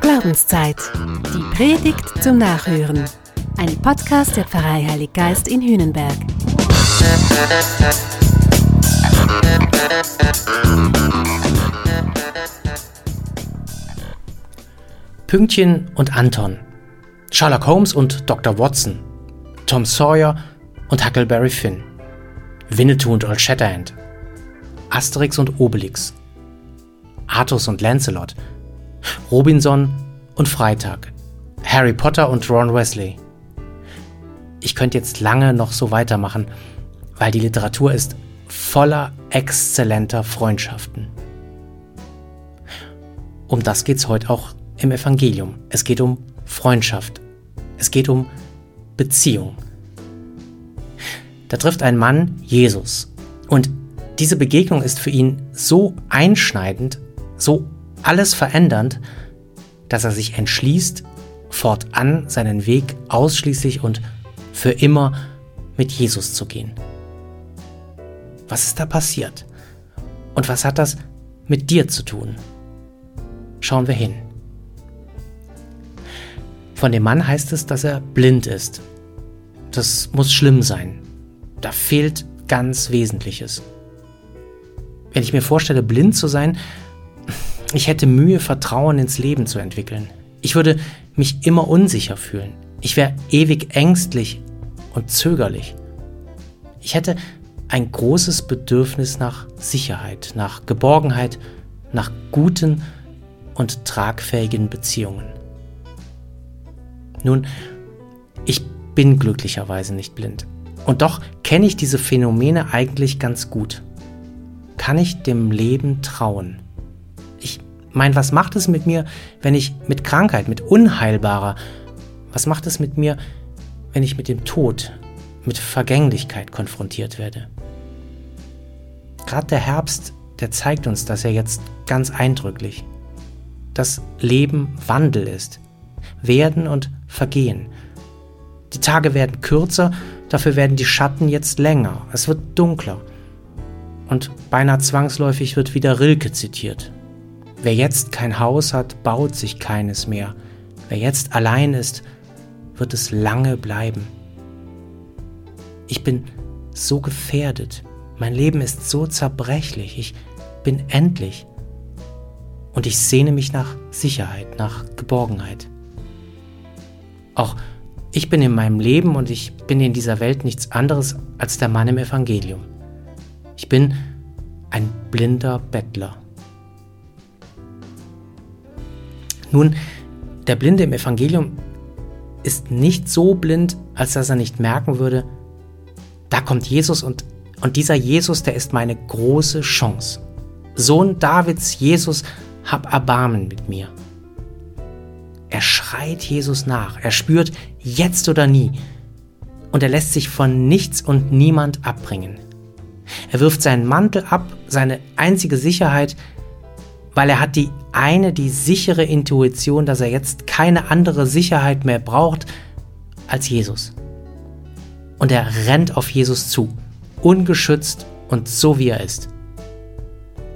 Glaubenszeit. Die Predigt zum Nachhören. Ein Podcast der Pfarrei Heilig Geist in Hühnenberg. Pünktchen und Anton. Sherlock Holmes und Dr. Watson. Tom Sawyer und Huckleberry Finn. Winnetou und Old Shatterhand. Asterix und Obelix. Artus und Lancelot. Robinson und Freitag. Harry Potter und Ron Wesley. Ich könnte jetzt lange noch so weitermachen, weil die Literatur ist voller exzellenter Freundschaften. Um das geht es heute auch im Evangelium. Es geht um Freundschaft. Es geht um Beziehung. Da trifft ein Mann Jesus. Und diese Begegnung ist für ihn so einschneidend, so alles verändernd, dass er sich entschließt, fortan seinen Weg ausschließlich und für immer mit Jesus zu gehen. Was ist da passiert? Und was hat das mit dir zu tun? Schauen wir hin. Von dem Mann heißt es, dass er blind ist. Das muss schlimm sein. Da fehlt ganz Wesentliches. Wenn ich mir vorstelle, blind zu sein, ich hätte Mühe, Vertrauen ins Leben zu entwickeln. Ich würde mich immer unsicher fühlen. Ich wäre ewig ängstlich und zögerlich. Ich hätte ein großes Bedürfnis nach Sicherheit, nach Geborgenheit, nach guten und tragfähigen Beziehungen. Nun, ich bin glücklicherweise nicht blind. Und doch kenne ich diese Phänomene eigentlich ganz gut. Kann ich dem Leben trauen? Ich meine, was macht es mit mir, wenn ich mit Krankheit, mit unheilbarer, was macht es mit mir, wenn ich mit dem Tod, mit Vergänglichkeit konfrontiert werde? Gerade der Herbst, der zeigt uns das ja jetzt ganz eindrücklich. Dass Leben Wandel ist. Werden und Vergehen. Die Tage werden kürzer, dafür werden die Schatten jetzt länger. Es wird dunkler. Und beinahe zwangsläufig wird wieder Rilke zitiert. Wer jetzt kein Haus hat, baut sich keines mehr. Wer jetzt allein ist, wird es lange bleiben. Ich bin so gefährdet. Mein Leben ist so zerbrechlich. Ich bin endlich. Und ich sehne mich nach Sicherheit, nach Geborgenheit. Auch ich bin in meinem Leben und ich bin in dieser Welt nichts anderes als der Mann im Evangelium. Ich bin ein blinder Bettler. Nun, der Blinde im Evangelium ist nicht so blind, als dass er nicht merken würde, da kommt Jesus und, und dieser Jesus, der ist meine große Chance. Sohn Davids, Jesus, hab Erbarmen mit mir. Er schreit Jesus nach. Er spürt jetzt oder nie. Und er lässt sich von nichts und niemand abbringen. Er wirft seinen Mantel ab, seine einzige Sicherheit, weil er hat die eine, die sichere Intuition, dass er jetzt keine andere Sicherheit mehr braucht als Jesus. Und er rennt auf Jesus zu, ungeschützt und so wie er ist.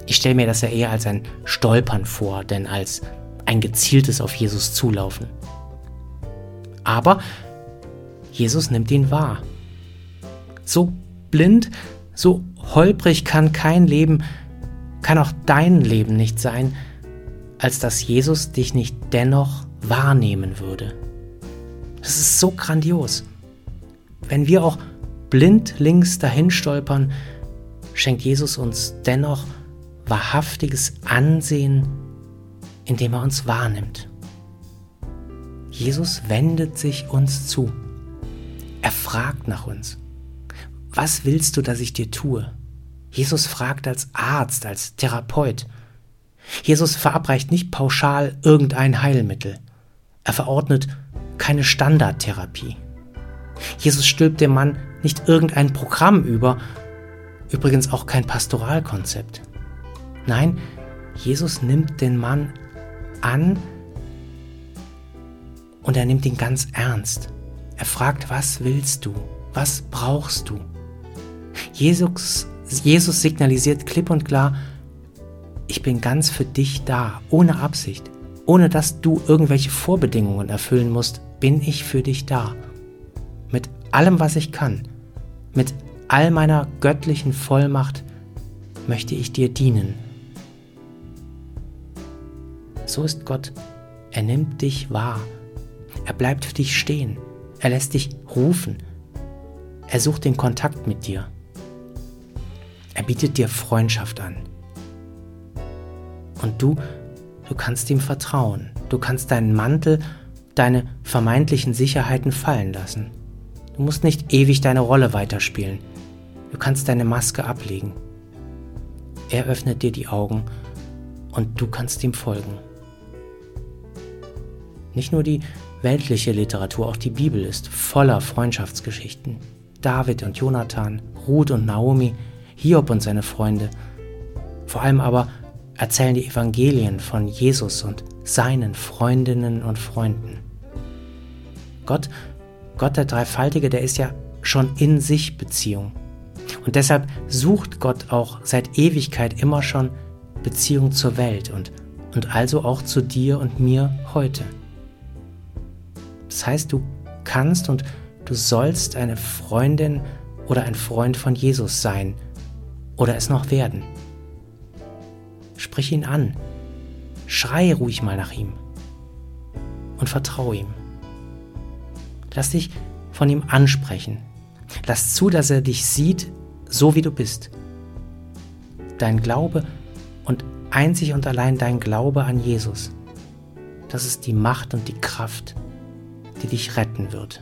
Ich stelle mir das ja eher als ein Stolpern vor, denn als ein gezieltes auf Jesus zulaufen. Aber Jesus nimmt ihn wahr. So blind, so holprig kann kein Leben, kann auch dein Leben nicht sein, als dass Jesus dich nicht dennoch wahrnehmen würde. Das ist so grandios. Wenn wir auch blind links dahin stolpern, schenkt Jesus uns dennoch wahrhaftiges Ansehen indem er uns wahrnimmt. Jesus wendet sich uns zu. Er fragt nach uns. Was willst du, dass ich dir tue? Jesus fragt als Arzt, als Therapeut. Jesus verabreicht nicht pauschal irgendein Heilmittel. Er verordnet keine Standardtherapie. Jesus stülpt dem Mann nicht irgendein Programm über, übrigens auch kein Pastoralkonzept. Nein, Jesus nimmt den Mann an und er nimmt ihn ganz ernst. Er fragt, was willst du? Was brauchst du? Jesus, Jesus signalisiert klipp und klar, ich bin ganz für dich da, ohne Absicht. Ohne dass du irgendwelche Vorbedingungen erfüllen musst, bin ich für dich da. Mit allem, was ich kann, mit all meiner göttlichen Vollmacht möchte ich dir dienen. So ist Gott. Er nimmt dich wahr. Er bleibt für dich stehen. Er lässt dich rufen. Er sucht den Kontakt mit dir. Er bietet dir Freundschaft an. Und du, du kannst ihm vertrauen. Du kannst deinen Mantel, deine vermeintlichen Sicherheiten fallen lassen. Du musst nicht ewig deine Rolle weiterspielen. Du kannst deine Maske ablegen. Er öffnet dir die Augen und du kannst ihm folgen. Nicht nur die weltliche Literatur, auch die Bibel ist voller Freundschaftsgeschichten. David und Jonathan, Ruth und Naomi, Hiob und seine Freunde. Vor allem aber erzählen die Evangelien von Jesus und seinen Freundinnen und Freunden. Gott, Gott der Dreifaltige, der ist ja schon in sich Beziehung. Und deshalb sucht Gott auch seit Ewigkeit immer schon Beziehung zur Welt und, und also auch zu dir und mir heute. Das heißt, du kannst und du sollst eine Freundin oder ein Freund von Jesus sein oder es noch werden. Sprich ihn an, schrei ruhig mal nach ihm und vertraue ihm. Lass dich von ihm ansprechen. Lass zu, dass er dich sieht, so wie du bist. Dein Glaube und einzig und allein dein Glaube an Jesus, das ist die Macht und die Kraft, die dich retten wird.